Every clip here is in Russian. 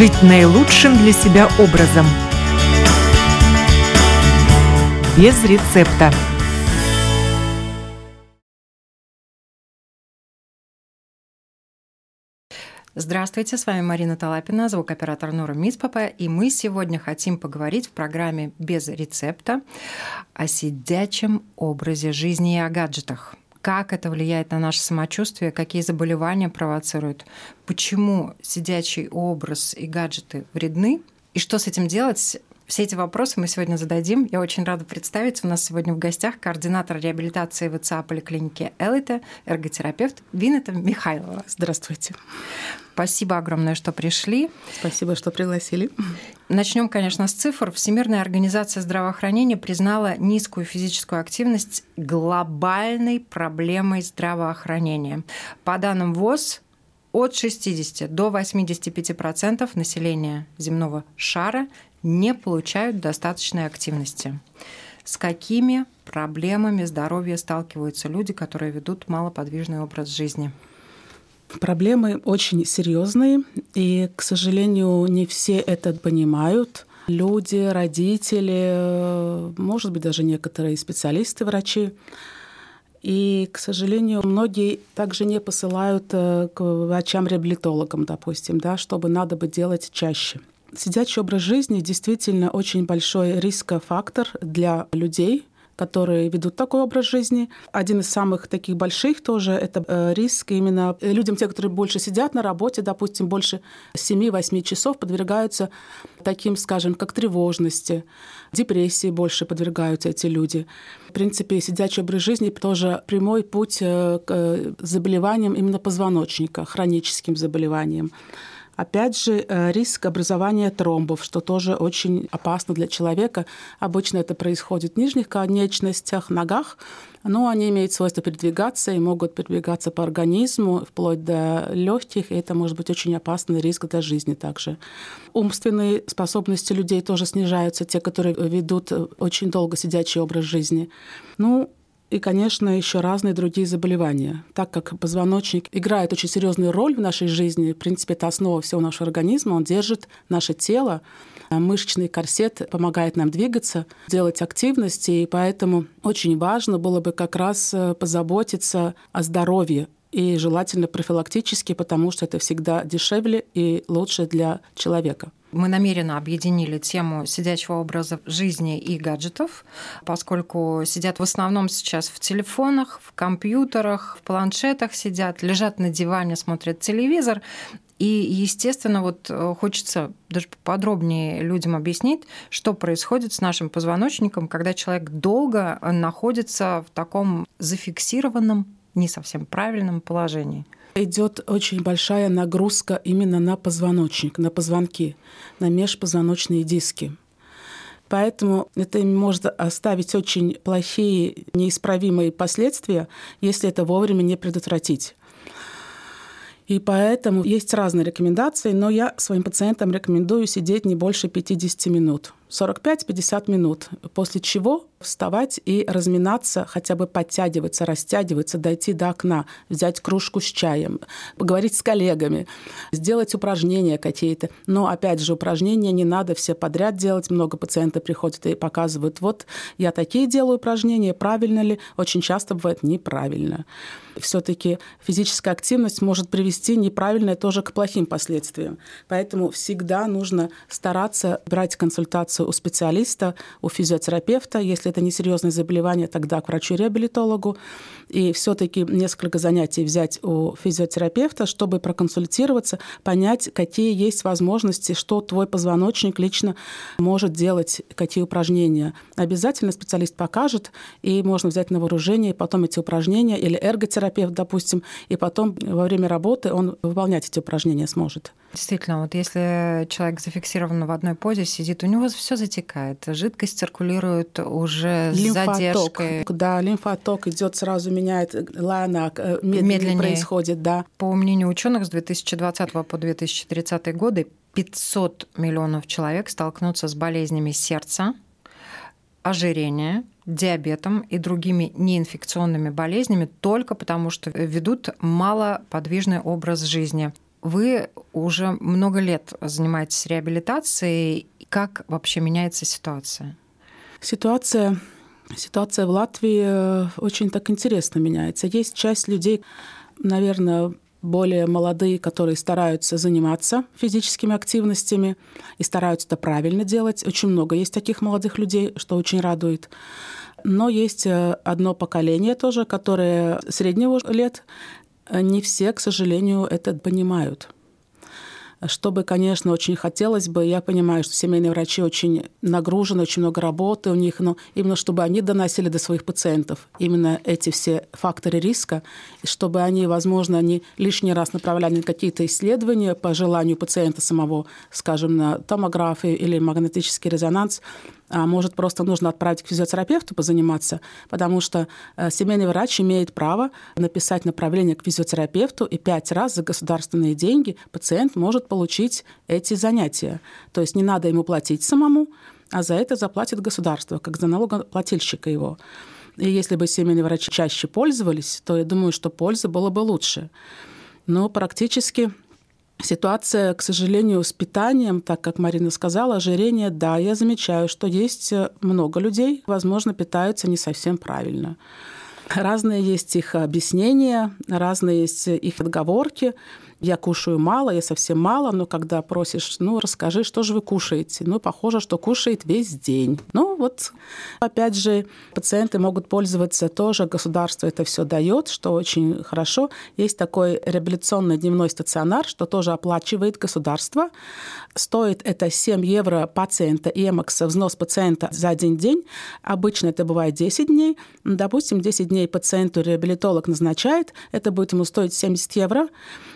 жить наилучшим для себя образом. Без рецепта. Здравствуйте, с вами Марина Талапина, звукоператор Нора Миспапа, и мы сегодня хотим поговорить в программе «Без рецепта» о сидячем образе жизни и о гаджетах. Как это влияет на наше самочувствие, какие заболевания провоцируют, почему сидячий образ и гаджеты вредны, и что с этим делать, все эти вопросы мы сегодня зададим. Я очень рада представить. У нас сегодня в гостях координатор реабилитации ВЦА поликлиники Элита, эрготерапевт Винета Михайлова. Здравствуйте. Спасибо огромное, что пришли. Спасибо, что пригласили. Начнем, конечно, с цифр. Всемирная организация здравоохранения признала низкую физическую активность глобальной проблемой здравоохранения. По данным ВОЗ, от 60 до 85% населения земного шара не получают достаточной активности. С какими проблемами здоровья сталкиваются люди, которые ведут малоподвижный образ жизни? Проблемы очень серьезные, и, к сожалению, не все это понимают. Люди, родители, может быть, даже некоторые специалисты, врачи. И, к сожалению, многие также не посылают э, к врачам-реабилитологам, допустим, да, чтобы надо бы делать чаще. Сидячий образ жизни действительно очень большой рискофактор для людей, которые ведут такой образ жизни. Один из самых таких больших тоже это э, риск именно людям, те, которые больше сидят на работе, допустим, больше 7-8 часов подвергаются таким, скажем, как тревожности, депрессии больше подвергаются эти люди. В принципе, сидячий образ жизни тоже прямой путь э, к заболеваниям именно позвоночника, хроническим заболеваниям. Опять же, э, риск образования тромбов, что тоже очень опасно для человека. Обычно это происходит в нижних конечностях, ногах, но они имеют свойство передвигаться и могут передвигаться по организму вплоть до легких, и это может быть очень опасный риск для жизни также. Умственные способности людей тоже снижаются, те, которые ведут очень долго сидячий образ жизни. Ну, и, конечно, еще разные другие заболевания. Так как позвоночник играет очень серьезную роль в нашей жизни, в принципе, это основа всего нашего организма, он держит наше тело, а мышечный корсет помогает нам двигаться, делать активности, и поэтому очень важно было бы как раз э, позаботиться о здоровье и желательно профилактически, потому что это всегда дешевле и лучше для человека. Мы намеренно объединили тему сидячего образа жизни и гаджетов, поскольку сидят в основном сейчас в телефонах, в компьютерах, в планшетах сидят, лежат на диване, смотрят телевизор. И, естественно, вот э, хочется даже подробнее людям объяснить, что происходит с нашим позвоночником, когда человек долго находится в таком зафиксированном, не совсем правильном положении идет очень большая нагрузка именно на позвоночник, на позвонки, на межпозвоночные диски. Поэтому это может оставить очень плохие, неисправимые последствия, если это вовремя не предотвратить. И поэтому есть разные рекомендации, но я своим пациентам рекомендую сидеть не больше 50 минут. 45-50 минут, после чего вставать и разминаться, хотя бы подтягиваться, растягиваться, дойти до окна, взять кружку с чаем, поговорить с коллегами, сделать упражнения какие-то. Но, опять же, упражнения не надо все подряд делать. Много пациентов приходят и показывают, вот я такие делаю упражнения, правильно ли? Очень часто бывает неправильно. Все-таки физическая активность может привести неправильное тоже к плохим последствиям. Поэтому всегда нужно стараться брать консультацию у специалиста, у физиотерапевта. Если это не серьезное заболевание, тогда к врачу-реабилитологу. И все-таки несколько занятий взять у физиотерапевта, чтобы проконсультироваться, понять, какие есть возможности, что твой позвоночник лично может делать, какие упражнения. Обязательно специалист покажет, и можно взять на вооружение, и потом эти упражнения, или эрготерапевт, допустим, и потом во время работы он выполнять эти упражнения сможет. Действительно, вот если человек зафиксирован в одной позе, сидит, у него все затекает, жидкость циркулирует уже лимфоток, с задержкой. Да, лимфоток идет сразу меняет, лана э, медленнее, медленнее происходит, да. По мнению ученых, с 2020 по 2030 годы 500 миллионов человек столкнутся с болезнями сердца, ожирения, диабетом и другими неинфекционными болезнями только потому, что ведут малоподвижный образ жизни. Вы уже много лет занимаетесь реабилитацией. Как вообще меняется ситуация? Ситуация Ситуация в Латвии э, очень так интересно меняется. Есть часть людей, наверное, более молодые, которые стараются заниматься физическими активностями и стараются это правильно делать. Очень много есть таких молодых людей, что очень радует. Но есть э, одно поколение тоже, которое среднего лет. Не все, к сожалению, это понимают. Чтобы, конечно, очень хотелось бы, я понимаю, что семейные врачи очень нагружены, очень много работы у них, но именно чтобы они доносили до своих пациентов именно эти все факторы риска, чтобы они, возможно, не лишний раз направляли на какие-то исследования по желанию пациента самого, скажем, на томографию или магнетический резонанс, а может, просто нужно отправить к физиотерапевту позаниматься, потому что э, семейный врач имеет право написать направление к физиотерапевту, и пять раз за государственные деньги пациент может получить эти занятия. То есть не надо ему платить самому, а за это заплатит государство, как за налогоплательщика его. И если бы семейные врачи чаще пользовались, то я думаю, что польза была бы лучше. Но практически Ситуация, к сожалению, с питанием, так как Марина сказала, ожирение, да, я замечаю, что есть э, много людей, возможно, питаются не совсем правильно. Разные есть их объяснения, разные есть их отговорки я кушаю мало, я совсем мало, но когда просишь, ну, расскажи, что же вы кушаете? Ну, похоже, что кушает весь день. Ну, вот, опять же, пациенты могут пользоваться тоже, государство это все дает, что очень хорошо. Есть такой реабилитационный дневной стационар, что тоже оплачивает государство. Стоит это 7 евро пациента и эмокса, взнос пациента за один день. Обычно это бывает 10 дней. Допустим, 10 дней пациенту реабилитолог назначает, это будет ему стоить 70 евро.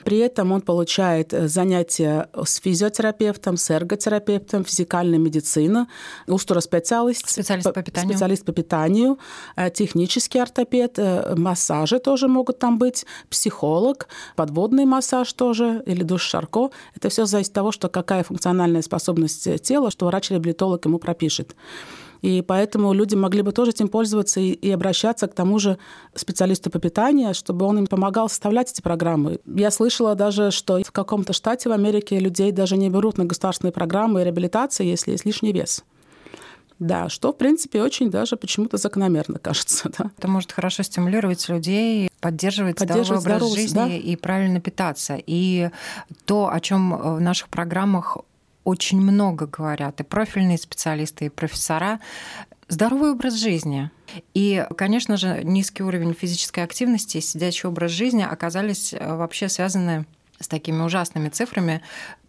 При этом он получает э, занятия с физиотерапевтом, с эрготерапевтом, физикальной медицина, устуроспециалист, специалист по питанию, специалист по питанию э, технический ортопед, э, массажи тоже могут там быть, психолог, подводный массаж тоже или душ Шарко. Это все зависит от того, что какая функциональная способность тела, что врач-реабилитолог ему пропишет. И поэтому люди могли бы тоже этим пользоваться и, и обращаться к тому же специалисту по питанию, чтобы он им помогал составлять эти программы. Я слышала даже, что в каком-то штате в Америке людей даже не берут на государственные программы реабилитации, если есть лишний вес. Да, что, в принципе, очень даже почему-то закономерно кажется. Да. Это может хорошо стимулировать людей, поддерживать, поддерживать здоровый образ жизни да? и правильно питаться. И то, о чем в наших программах очень много говорят, и профильные специалисты, и профессора, здоровый образ жизни. И, конечно же, низкий уровень физической активности и сидячий образ жизни оказались э, вообще связаны с такими ужасными цифрами.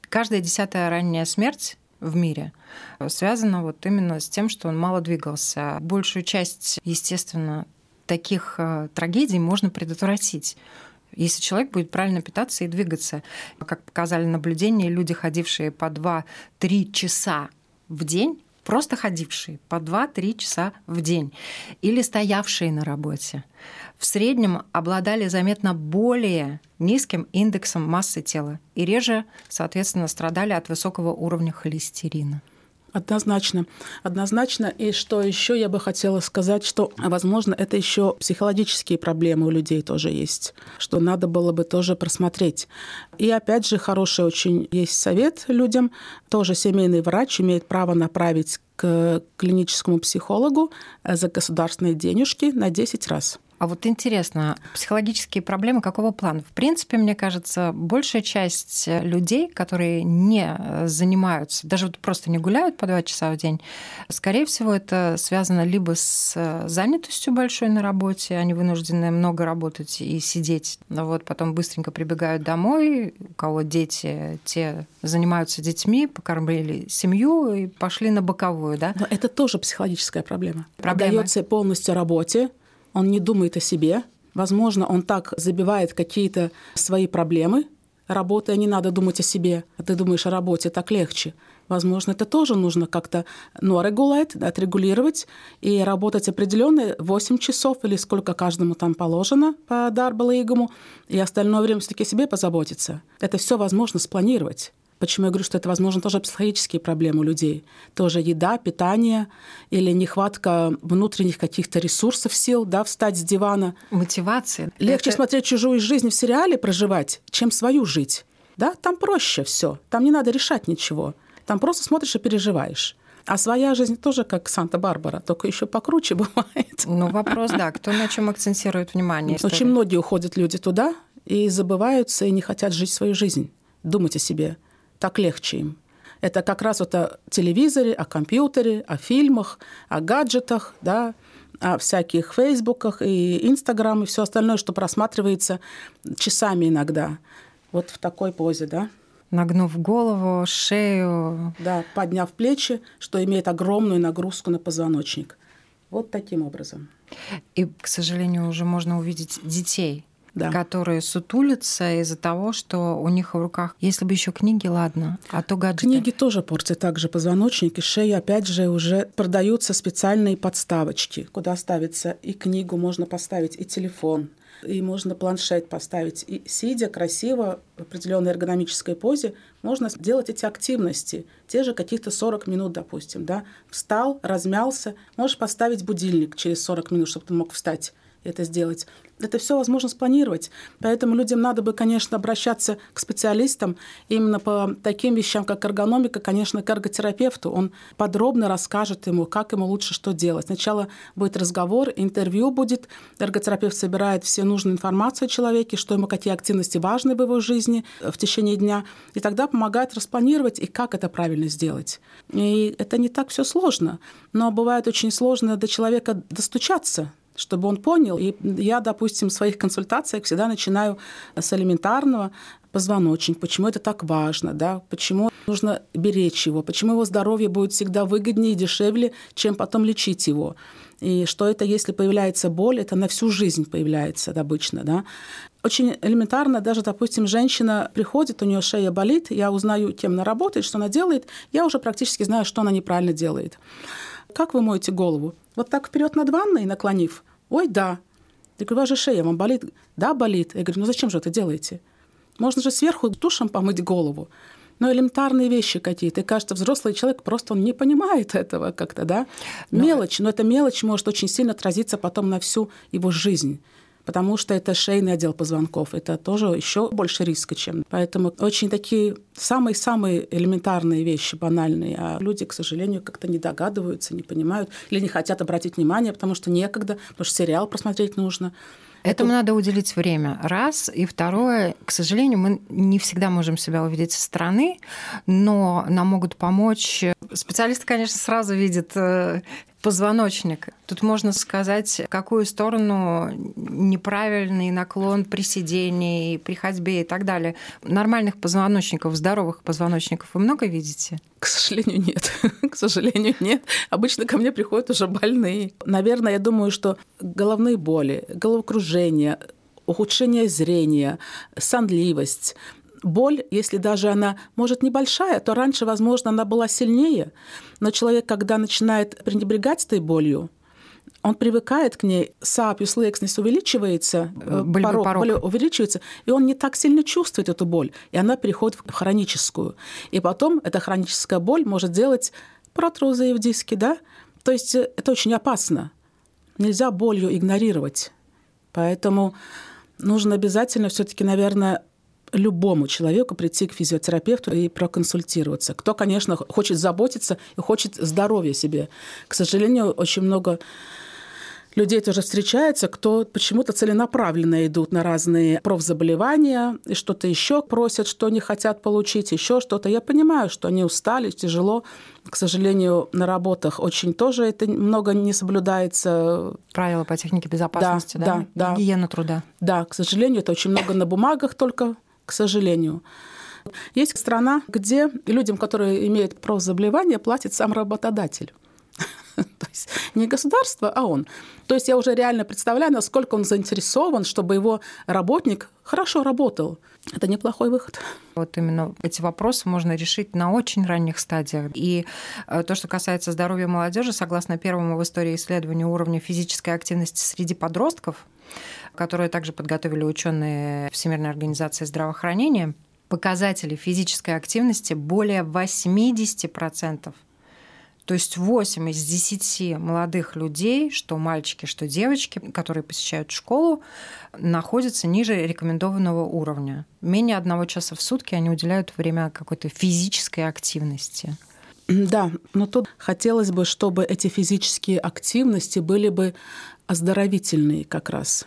Каждая десятая ранняя смерть в мире связана вот именно с тем, что он мало двигался. Большую часть, естественно, таких э, трагедий можно предотвратить. Если человек будет правильно питаться и двигаться, как показали наблюдения, люди, ходившие по 2-3 часа в день, просто ходившие по 2-3 часа в день или стоявшие на работе, в среднем обладали заметно более низким индексом массы тела и реже, соответственно, страдали от высокого уровня холестерина. Однозначно. Однозначно. И что еще я бы хотела сказать, что, возможно, это еще психологические проблемы у людей тоже есть, что надо было бы тоже просмотреть. И опять же, хороший очень есть совет людям. Тоже семейный врач имеет право направить к клиническому психологу за государственные денежки на 10 раз. А вот интересно, психологические проблемы какого плана? В принципе, мне кажется, большая часть людей, которые не занимаются, даже вот просто не гуляют по два часа в день, скорее всего, это связано либо с занятостью большой на работе, они вынуждены много работать и сидеть, но вот потом быстренько прибегают домой, у кого дети, те занимаются детьми, покормили семью и пошли на боковую, да? Но это тоже психологическая проблема. проблема. Отдается полностью работе, он не думает о себе. Возможно, он так забивает какие-то свои проблемы. Работая, не надо думать о себе, а ты думаешь о работе, так легче. Возможно, это тоже нужно как-то ну, регулировать, отрегулировать и работать определенные 8 часов или сколько каждому там положено по дарбалыгому, и остальное время все-таки себе позаботиться. Это все возможно спланировать. Почему я говорю, что это, возможно, тоже психологические проблемы у людей. Тоже еда, питание или нехватка внутренних каких-то ресурсов, сил, да, встать с дивана. Мотивация. Легче это... смотреть чужую жизнь в сериале, проживать, чем свою жить. Да, там проще все. Там не надо решать ничего. Там просто смотришь и переживаешь. А своя жизнь тоже как Санта-Барбара, только еще покруче бывает. Ну, вопрос, да, кто на чем акцентирует внимание? Очень многие уходят люди туда и забываются и не хотят жить свою жизнь, думать о себе. Так легче им. Это как раз вот о телевизоре, о компьютере, о фильмах, о гаджетах, да, о всяких фейсбуках и инстаграм и все остальное, что просматривается часами иногда. Вот в такой позе, да нагнув голову, шею. Да, подняв плечи, что имеет огромную нагрузку на позвоночник. Вот таким образом. И, к сожалению, уже можно увидеть детей, да. которые сутулятся из-за того, что у них в руках, если бы еще книги, ладно, а то гаджеты. Книги тоже портят также позвоночник и шею. Опять же, уже продаются специальные подставочки, куда ставится и книгу, можно поставить и телефон – и можно планшет поставить. И сидя красиво в определенной эргономической позе, можно делать эти активности, те же каких-то 40 минут, допустим. Да? Встал, размялся, можешь поставить будильник через 40 минут, чтобы ты мог встать это сделать. Это все возможно спланировать. Поэтому людям надо бы, конечно, обращаться к специалистам именно по таким вещам, как эргономика, конечно, к эрготерапевту. Он подробно расскажет ему, как ему лучше что делать. Сначала будет разговор, интервью будет. Эрготерапевт собирает все нужную информацию о человеке, что ему какие активности важны в его жизни в течение дня. И тогда помогает распланировать и как это правильно сделать. И это не так все сложно. Но бывает очень сложно до человека достучаться чтобы он понял. И я, допустим, в своих консультациях всегда начинаю с элементарного позвоночник, почему это так важно, да, почему нужно беречь его, почему его здоровье будет всегда выгоднее и дешевле, чем потом лечить его. И что это, если появляется боль, это на всю жизнь появляется обычно. Да? Очень элементарно, даже, допустим, женщина приходит, у нее шея болит, я узнаю, кем она работает, что она делает, я уже практически знаю, что она неправильно делает. Как вы моете голову? Вот так вперед над ванной наклонив? Ой, да. Я говорю, у вас же шея, вам болит? Да, болит. Я говорю, ну зачем же это делаете? Можно же сверху душем помыть голову. Но элементарные вещи какие-то. И кажется, взрослый человек просто он не понимает этого как-то, да? Но... Мелочь, но эта мелочь может очень сильно отразиться потом на всю его жизнь потому что это шейный отдел позвонков. Это тоже еще больше риска, чем. Поэтому очень такие самые-самые элементарные вещи, банальные. А люди, к сожалению, как-то не догадываются, не понимают или не хотят обратить внимание, потому что некогда, потому что сериал просмотреть нужно. Этому Это... надо уделить время. Раз. И второе, к сожалению, мы не всегда можем себя увидеть со стороны, но нам могут помочь. Специалисты, конечно, сразу видят э, позвоночник. Тут можно сказать, какую сторону неправильный наклон при сидении, при ходьбе и так далее. Нормальных позвоночников, здоровых позвоночников вы много видите? К сожалению, нет. К сожалению, нет. Обычно ко мне приходят уже больные. Наверное, я думаю, что головные боли, головокружение, ухудшение зрения, сонливость, боль, если даже она, может, небольшая, то раньше, возможно, она была сильнее. Но человек, когда начинает пренебрегать этой болью, он привыкает к ней, сапиус лекснис увеличивается, э, порог, порог. Боль увеличивается, и он не так сильно чувствует эту боль, и она переходит в хроническую. И потом эта хроническая боль может делать протрузы в диске, да? То есть э, это очень опасно. Нельзя болью игнорировать. Поэтому нужно обязательно все-таки, наверное, любому человеку прийти к физиотерапевту и проконсультироваться. Кто, конечно, хочет заботиться и хочет здоровья себе. К сожалению, очень много людей тоже встречается, кто почему-то целенаправленно идут на разные профзаболевания и что-то еще просят, что не хотят получить, еще что-то. Я понимаю, что они устали, тяжело. К сожалению, на работах очень тоже это много не соблюдается. Правила по технике безопасности, да? Да, да. Гигиена труда. Да, к сожалению, это очень много на бумагах только к сожалению. Есть страна, где людям, которые имеют профзаболевание, платит сам работодатель. То есть не государство, а он. То есть я уже реально представляю, насколько он заинтересован, чтобы его работник хорошо работал. Это неплохой выход. Вот именно эти вопросы можно решить на очень ранних стадиях. И э, то, что касается здоровья молодежи, согласно первому в истории исследованию уровня физической активности среди подростков, которое также подготовили ученые Всемирной организации здравоохранения, показатели физической активности более 80% То есть 8 из 10 молодых людей, что мальчики, что девочки, которые посещают школу, находятся ниже рекомендованного уровня. Менее одного часа в сутки они уделяют время какой-то физической активности. Да, но тут хотелось бы, чтобы эти физические активности были бы оздоровительные как раз.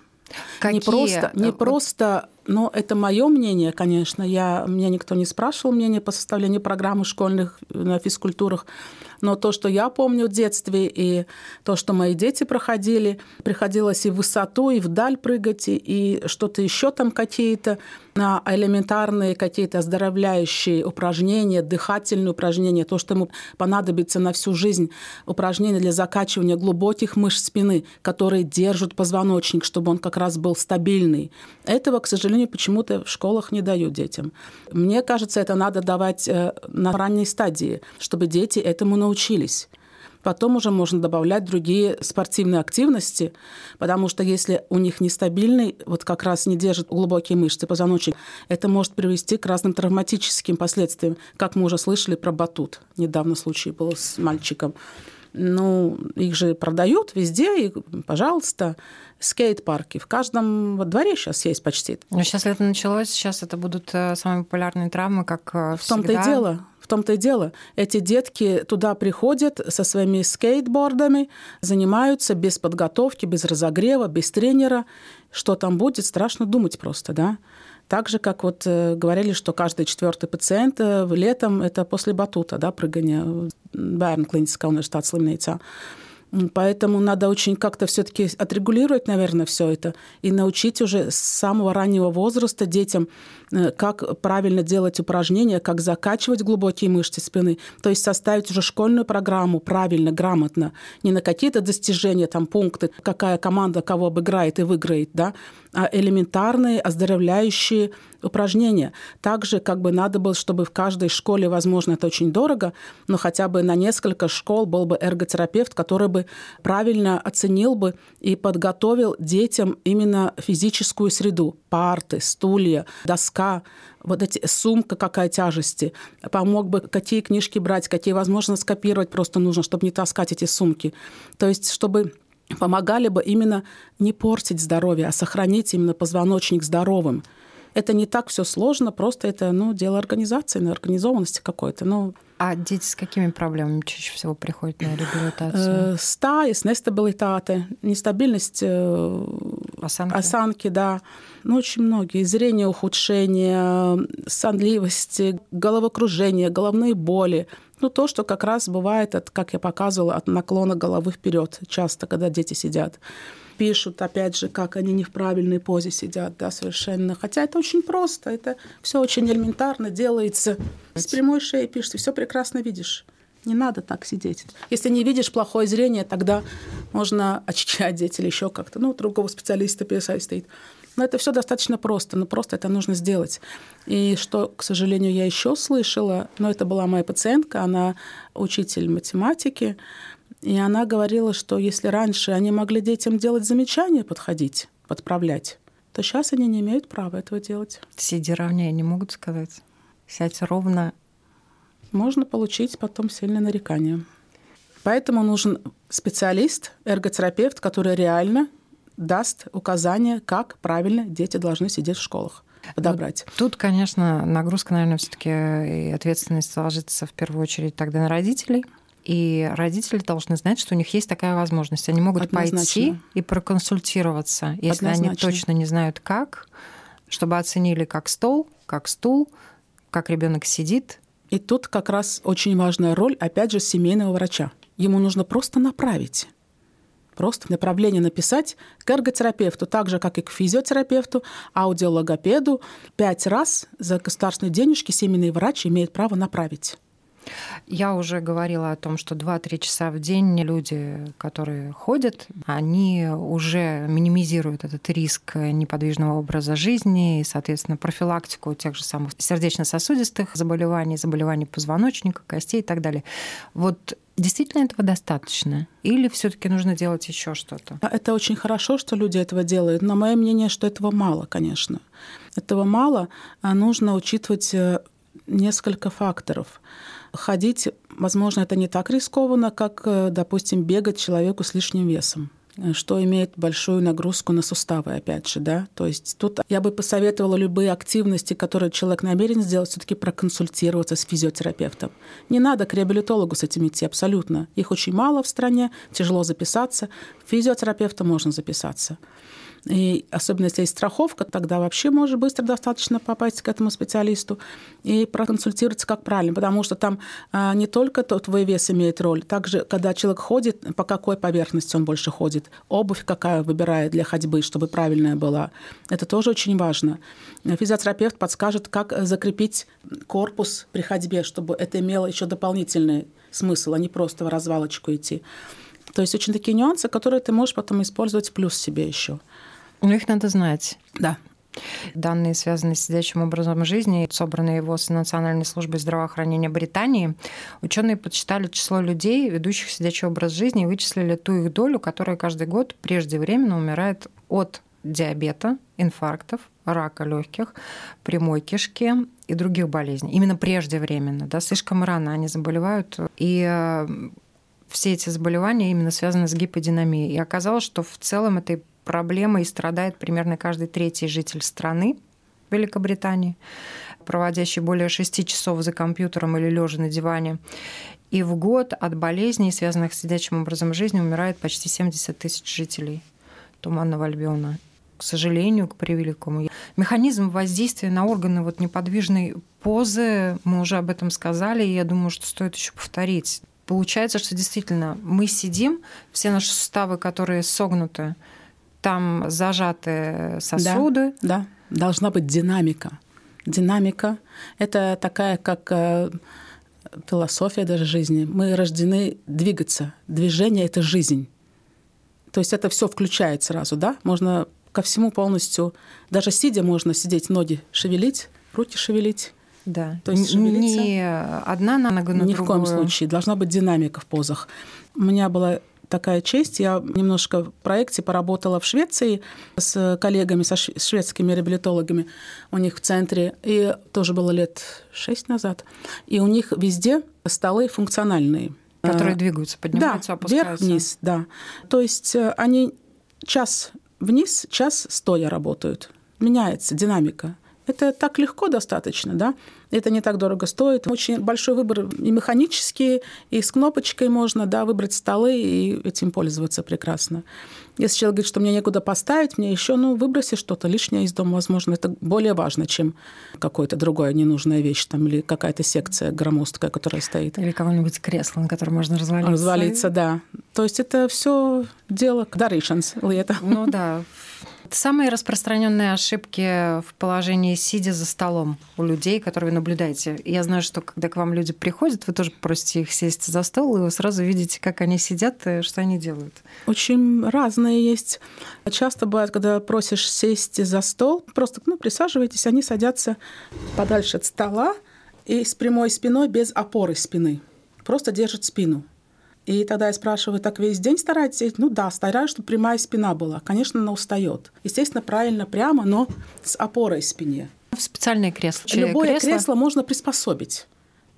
Какие? Не просто, не просто но это мое мнение, конечно. Я, меня никто не спрашивал мнение по составлению программы школьных на физкультурах. Но то, что я помню в детстве, и то, что мои дети проходили, приходилось и в высоту, и вдаль прыгать, и что-то еще там какие-то на элементарные какие-то оздоровляющие упражнения, дыхательные упражнения, то, что ему понадобится на всю жизнь, упражнения для закачивания глубоких мышц спины, которые держат позвоночник, чтобы он как раз был стабильный. Этого, к сожалению, почему-то в школах не дают детям. Мне кажется, это надо давать э, на ранней стадии, чтобы дети этому научились. Потом уже можно добавлять другие спортивные активности, потому что если у них нестабильный, вот как раз не держит глубокие мышцы позвоночник, это может привести к разным травматическим последствиям, как мы уже слышали про батут. Недавно случай был с мальчиком. Ну, их же продают везде, и, пожалуйста, скейт-парки. В каждом дворе сейчас есть почти. Но сейчас это началось, сейчас это будут э, самые популярные травмы, как всегда. В том-то и дело. В том-то и дело. Эти детки туда приходят со своими скейтбордами, занимаются без подготовки, без разогрева, без тренера. Что там будет, страшно думать просто, да. Так же, как вот э, говорили, что каждый четвертый пациент э, летом это после батута, да, прыгания Bērnu kliniskā universitātes slimnīcā. Поэтому надо очень как-то все-таки отрегулировать, наверное, все это и научить уже с самого раннего возраста детям, как правильно делать упражнения, как закачивать глубокие мышцы спины. То есть составить уже школьную программу правильно, грамотно, не на какие-то достижения, там пункты, какая команда кого обыграет и выиграет, да, а элементарные оздоровляющие упражнения. Также как бы надо было, чтобы в каждой школе, возможно, это очень дорого, но хотя бы на несколько школ был бы эрготерапевт, который бы правильно оценил бы и подготовил детям именно физическую среду. Парты, стулья, доска, вот эти сумка какая тяжести, помог бы, какие книжки брать, какие возможно скопировать просто нужно, чтобы не таскать эти сумки. То есть, чтобы помогали бы именно не портить здоровье, а сохранить именно позвоночник здоровым. Это не так все сложно, просто это ну, дело организации, на организованности какой-то. Ну, а дети с какими проблемами чаще всего приходят на реабилитацию? Стаис, нестабилитаты, нестабильность э, осанки. осанки, да. Ну, очень многие. Зрение ухудшение, сонливость, головокружение, головные боли. Ну, то, что как раз бывает, от, как я показывала, от наклона головы вперед часто, когда дети сидят. Пишут, опять же, как они не в правильной позе сидят, да, совершенно. Хотя это очень просто, это все очень элементарно делается. С прямой шеей пишешь, ты все прекрасно видишь. Не надо так сидеть. Если не видишь плохое зрение, тогда можно очки одеть или еще как-то. Ну, другого специалиста PSI стоит. Но это все достаточно просто, но просто это нужно сделать. И что, к сожалению, я еще слышала, но это была моя пациентка, она учитель математики, и она говорила, что если раньше они могли детям делать замечания, подходить, подправлять, то сейчас они не имеют права этого делать. Сиди ровнее, не могут сказать. Сядь ровно. Можно получить потом сильное нарекание. Поэтому нужен специалист, эрготерапевт, который реально даст указания, как правильно дети должны сидеть в школах подобрать. Вот тут, конечно, нагрузка, наверное, все-таки и ответственность ложится в первую очередь тогда на родителей. И родители должны знать, что у них есть такая возможность. Они могут Однозначно. пойти и проконсультироваться, если Однозначно. они точно не знают как, чтобы оценили как стол, как стул, как ребенок сидит. И тут как раз очень важная роль, опять же, семейного врача. Ему нужно просто направить просто направление написать к эрготерапевту, так же, как и к физиотерапевту, аудиологопеду. Пять раз за государственные денежки семейный врач имеет право направить. Я уже говорила о том, что 2-3 часа в день люди, которые ходят, они уже минимизируют этот риск неподвижного образа жизни и, соответственно, профилактику тех же самых сердечно-сосудистых заболеваний, заболеваний позвоночника, костей и так далее. Вот Действительно этого достаточно? Или все-таки нужно делать еще что-то? Это очень хорошо, что люди этого делают, но мое мнение, что этого мало, конечно. Этого мало, а нужно учитывать э, несколько факторов. Ходить, возможно, это не так рискованно, как, э, допустим, бегать человеку с лишним весом что имеет большую нагрузку на суставы, опять же, да. То есть тут я бы посоветовала любые активности, которые человек намерен сделать, все таки проконсультироваться с физиотерапевтом. Не надо к реабилитологу с этим идти, абсолютно. Их очень мало в стране, тяжело записаться. Физиотерапевта можно записаться. И особенно если есть страховка, тогда вообще может быстро достаточно попасть к этому специалисту и проконсультироваться, как правильно. Потому что там а, не только тот твой вес имеет роль, также, когда человек ходит, по какой поверхности он больше ходит, обувь какая выбирает для ходьбы, чтобы правильная была. Это тоже очень важно. Физиотерапевт подскажет, как закрепить корпус при ходьбе, чтобы это имело еще дополнительный смысл, а не просто в развалочку идти. То есть очень такие нюансы, которые ты можешь потом использовать плюс себе еще. Но их надо знать. Да. Данные, связанные с сидячим образом жизни, собранные его с Национальной службой здравоохранения Британии, ученые подсчитали число людей, ведущих сидячий образ жизни, и вычислили ту их долю, которая каждый год преждевременно умирает от диабета, инфарктов, рака легких, прямой кишки и других болезней. Именно преждевременно, да, слишком рано они заболевают. И э, все эти заболевания именно связаны с гиподинамией. И оказалось, что в целом этой проблемой страдает примерно каждый третий житель страны Великобритании, проводящий более шести часов за компьютером или лежа на диване. И в год от болезней, связанных с сидячим образом жизни, умирает почти 70 тысяч жителей Туманного Альбиона. К сожалению, к превеликому. Механизм воздействия на органы вот неподвижной позы, мы уже об этом сказали, и я думаю, что стоит еще повторить. Получается, что действительно мы сидим, все наши суставы, которые согнуты, там зажаты сосуды. Да, да. должна быть динамика. Динамика – это такая, как э, философия даже жизни. Мы рождены двигаться. Движение – это жизнь. То есть это все включает сразу, да? Можно ко всему полностью, даже сидя можно сидеть, ноги шевелить, руки шевелить. Да. То есть шевелиться. Не одна нога на Ни другую. в коем случае. Должна быть динамика в позах. У меня была такая честь. Я немножко в проекте поработала в Швеции с коллегами, со шведскими реабилитологами у них в центре. И тоже было лет шесть назад. И у них везде столы функциональные. Которые а, двигаются, поднимаются, да, опускаются. вверх-вниз, да. То есть э, они час вниз, час стоя работают. Меняется динамика. Это так легко достаточно, да? Это не так дорого стоит. Очень большой выбор и механические, и с кнопочкой можно, да, выбрать столы и этим пользоваться прекрасно. Если человек говорит, что мне некуда поставить, мне еще, ну, выброси что-то лишнее из дома, возможно, это более важно, чем какое-то другое ненужная вещь там или какая-то секция громоздкая, которая стоит. Или кого-нибудь кресло, на котором можно развалиться. Развалиться, да. То есть это все дело даришенс, это. Ну да, Самые распространенные ошибки в положении сидя за столом у людей, которые вы наблюдаете. Я знаю, что когда к вам люди приходят, вы тоже просите их сесть за стол, и вы сразу видите, как они сидят и что они делают. Очень разные есть. Часто бывает, когда просишь сесть за стол, просто ну, присаживайтесь, они садятся подальше от стола и с прямой спиной без опоры спины. Просто держат спину. И тогда я спрашиваю, так весь день стараетесь? Ну да, стараюсь, чтобы прямая спина была. Конечно, она устает. Естественно, правильно прямо, но с опорой в спине. В специальное кресло. Любое кресло? кресло можно приспособить,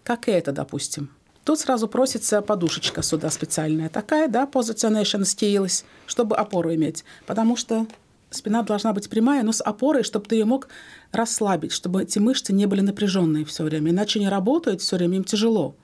как и это, допустим. Тут сразу просится подушечка сюда специальная такая, да, positionation skills, чтобы опору иметь. Потому что спина должна быть прямая, но с опорой, чтобы ты ее мог расслабить, чтобы эти мышцы не были напряженные все время. Иначе не работают все время, им тяжело.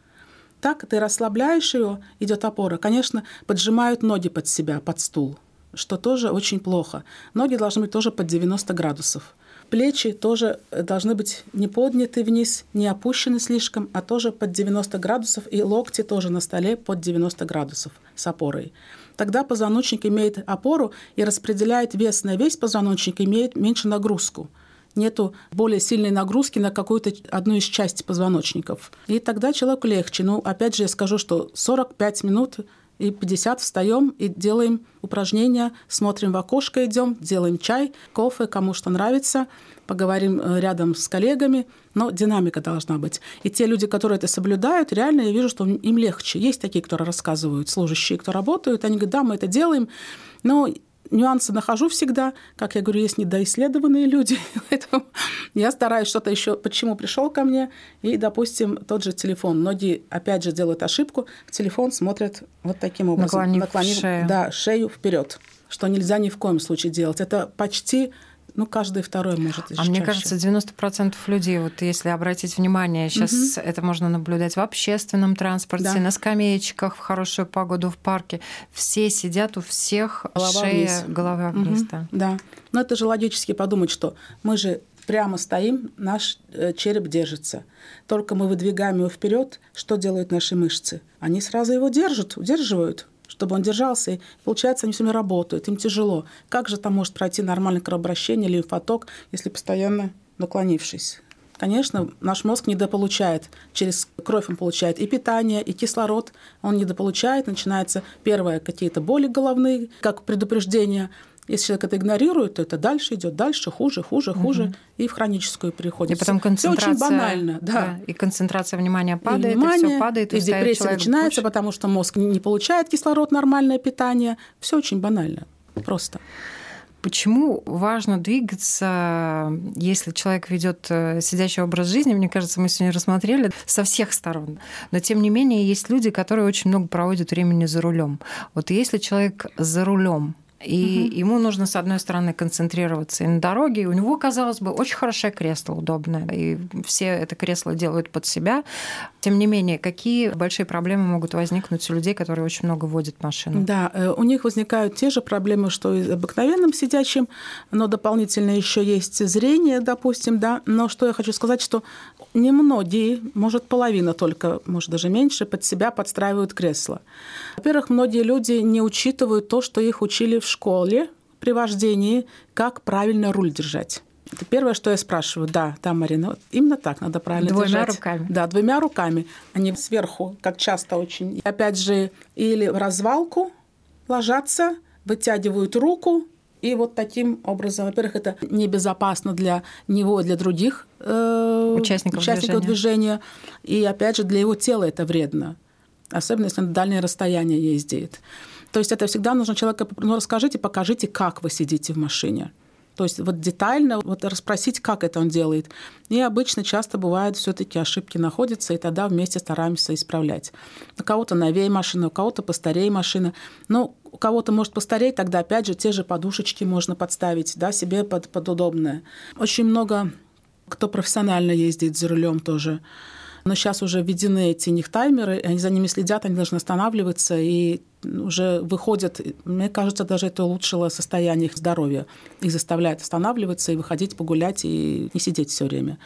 Так ты расслабляешь ее, идет опора. Конечно, поджимают ноги под себя, под стул, что тоже очень плохо. Ноги должны быть тоже под 90 градусов. Плечи тоже должны быть не подняты вниз, не опущены слишком, а тоже под 90 градусов, и локти тоже на столе под 90 градусов с опорой. Тогда позвоночник имеет опору и распределяет вес на весь позвоночник, имеет меньше нагрузку нету более сильной нагрузки на какую-то одну из частей позвоночников. И тогда человеку легче. Ну, опять же, я скажу, что 45 минут и 50 встаем и делаем упражнения, смотрим в окошко, идем, делаем чай, кофе, кому что нравится, поговорим э, рядом с коллегами, но динамика должна быть. И те люди, которые это соблюдают, реально я вижу, что им легче. Есть такие, которые рассказывают, служащие, кто работают, они говорят, да, мы это делаем, но нюансы нахожу всегда. Как я говорю, есть недоисследованные люди. Поэтому я стараюсь что-то еще, почему пришел ко мне. И, допустим, тот же телефон. Многие, опять же, делают ошибку. В телефон смотрят вот таким образом. Наклонив, наклонив шею. Да, шею вперед. Что нельзя ни в коем случае делать. Это почти ну, каждый второй может А мне кажется, 90% людей, вот если обратить внимание, сейчас угу. это можно наблюдать в общественном транспорте, да. на скамеечках в хорошую погоду в парке. Все сидят, у всех голова шея, вниз. голова вниз. Угу. Да. да. Но это же логически подумать, что мы же прямо стоим, наш э, череп держится. Только мы выдвигаем его вперед, что делают наши мышцы? Они сразу его держат, удерживают чтобы он держался. И получается, они все время работают, им тяжело. Как же там может пройти нормальное кровообращение, лимфоток, если постоянно наклонившись? Конечно, наш мозг недополучает. Через кровь он получает и питание, и кислород. Он недополучает. Начинается первое какие-то боли головные, как предупреждение – если человек это игнорирует, то это дальше идет, дальше, хуже, хуже, хуже, угу. и в хроническую переходит. И потом концентрация. Все очень банально, да. да. И концентрация внимания падает, и, внимание, и все падает, и, и депрессия начинается, куча. потому что мозг не получает кислород, нормальное питание. Все очень банально, просто. Почему важно двигаться, если человек ведет э, сидящий образ жизни? Мне кажется, мы сегодня рассмотрели со всех сторон. Но тем не менее, есть люди, которые очень много проводят времени за рулем. Вот если человек за рулем, и угу. ему нужно, с одной стороны, концентрироваться и на дороге. И у него, казалось бы, очень хорошее кресло, удобное. И все это кресло делают под себя. Тем не менее, какие большие проблемы могут возникнуть у людей, которые очень много водят машину? Да, э, у них возникают те же проблемы, что и обыкновенным сидячим, но дополнительно еще есть зрение, допустим, да. Но что я хочу сказать, что немногие, может, половина только, может, даже меньше, под себя подстраивают кресло. Во-первых, многие люди не учитывают то, что их учили в школе при вождении, как правильно руль держать. Это первое, что я спрашиваю. Да, да, Марина, вот именно так надо правильно двумя держать. Двумя руками. Да, двумя руками, а не сверху, как часто очень. Опять же, или в развалку ложатся, вытягивают руку, и вот таким образом, во-первых, это небезопасно для него и для других э, участников, участников движения. движения. И опять же, для его тела это вредно. Особенно, если на дальнее расстояние ездит. То есть это всегда нужно человеку, ну, расскажите, покажите, как вы сидите в машине. То есть вот детально вот расспросить, как это он делает. И обычно часто бывают все таки ошибки находятся, и тогда вместе стараемся исправлять. У кого-то новее машина, у кого-то постарее машина. Но у кого-то может постареть, тогда опять же те же подушечки можно подставить да, себе под, под удобное. Очень много кто профессионально ездит за рулем тоже но сейчас уже введены эти них таймеры, они за ними следят, они должны останавливаться и уже выходят, мне кажется, даже это улучшило состояние их здоровья. Их заставляет останавливаться и выходить погулять и не сидеть все время.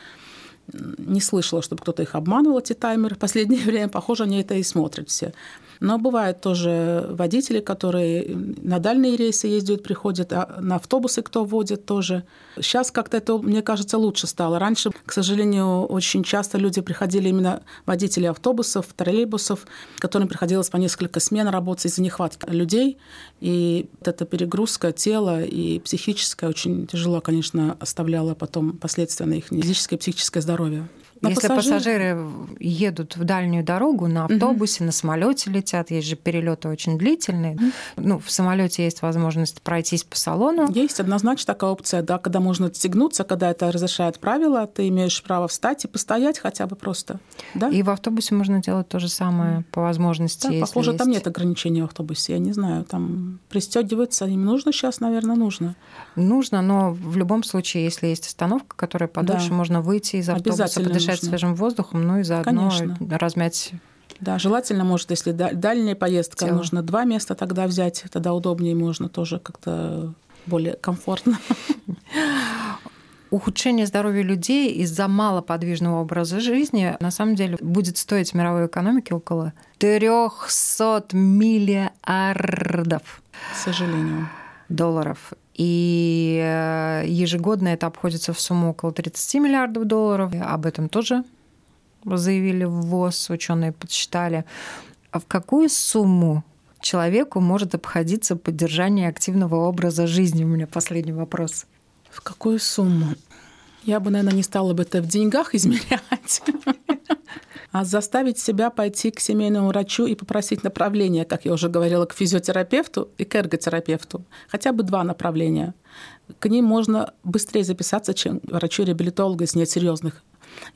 Не слышала, чтобы кто-то их обманывал, эти таймеры. В последнее время, похоже, они это и смотрят все. Но бывают тоже водители, которые на дальние рейсы ездят, приходят, а на автобусы кто водит тоже. Сейчас как-то это, мне кажется, лучше стало. Раньше, к сожалению, очень часто люди приходили именно водители автобусов, троллейбусов, которым приходилось по несколько смен работать из-за нехватки людей. И вот эта перегрузка тела и психическая очень тяжело, конечно, оставляла потом последствия на их физическое и психическое здоровье. На Если пассажир... пассажиры едут в дальнюю дорогу на автобусе, угу. на самолете летят, есть же перелеты очень длительные. Угу. Ну, в самолете есть возможность пройтись по салону. Есть однозначно такая опция, да, когда можно отстегнуться, когда это разрешает правила, ты имеешь право встать и постоять хотя бы просто. Да? И в автобусе можно делать то же самое по возможности. Да, похоже, есть... там нет ограничений в автобусе, я не знаю, там пристегиваться им нужно сейчас, наверное, нужно. Нужно, но в любом случае, если есть остановка, которая подольше, да. можно выйти из автобуса, подышать подышать свежим воздухом, ну и заодно Конечно. размять да, желательно, может, если дальняя поездка, Тело. нужно два места тогда взять, тогда удобнее можно тоже как-то более комфортно. Ухудшение здоровья людей из-за малоподвижного образа жизни на самом деле будет стоить мировой экономике около 300 миллиардов. К сожалению. Долларов. И э, ежегодно это обходится в сумму около 30 миллиардов долларов. Об этом тоже заявили в ВОЗ, ученые подсчитали. А в какую сумму человеку может обходиться поддержание активного образа жизни? У меня последний вопрос. В какую сумму? Я бы, наверное, не стала бы это в деньгах измерять. А заставить себя пойти к семейному врачу и попросить направления, как я уже говорила, к физиотерапевту и к эрготерапевту. Хотя бы два направления. К ним можно быстрее записаться, чем врачу-реабилитологу, если нет серьезных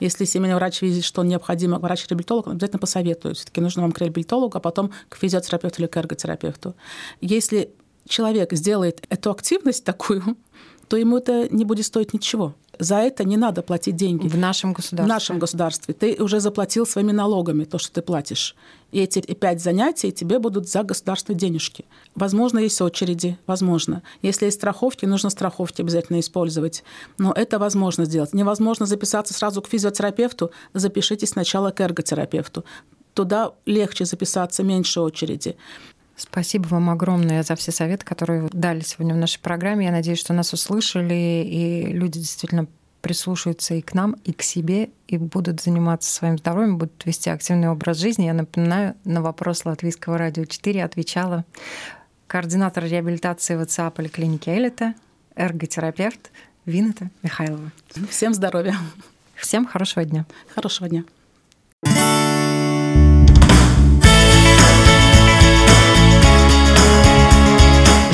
если семейный врач видит, что необходимо врач-реабилитолог, он обязательно посоветует. Все-таки нужно вам к реабилитологу, а потом к физиотерапевту или к эрготерапевту. Если человек сделает эту активность такую, то ему это не будет стоить ничего. За это не надо платить деньги. В нашем государстве. В нашем государстве. Ты уже заплатил своими налогами то, что ты платишь. И эти пять занятий тебе будут за государство денежки. Возможно, есть очереди, возможно. Если есть страховки, нужно страховки обязательно использовать. Но это возможно сделать. Невозможно записаться сразу к физиотерапевту, запишитесь сначала к эрготерапевту. Туда легче записаться, меньше очереди. Спасибо вам огромное за все советы, которые вы дали сегодня в нашей программе. Я надеюсь, что нас услышали, и люди действительно прислушаются и к нам, и к себе, и будут заниматься своим здоровьем, будут вести активный образ жизни. Я напоминаю, на вопрос Латвийского радио 4 отвечала координатор реабилитации ВЦА поликлиники Элита, эрготерапевт Вината Михайлова. Всем здоровья. Всем хорошего дня. Хорошего дня.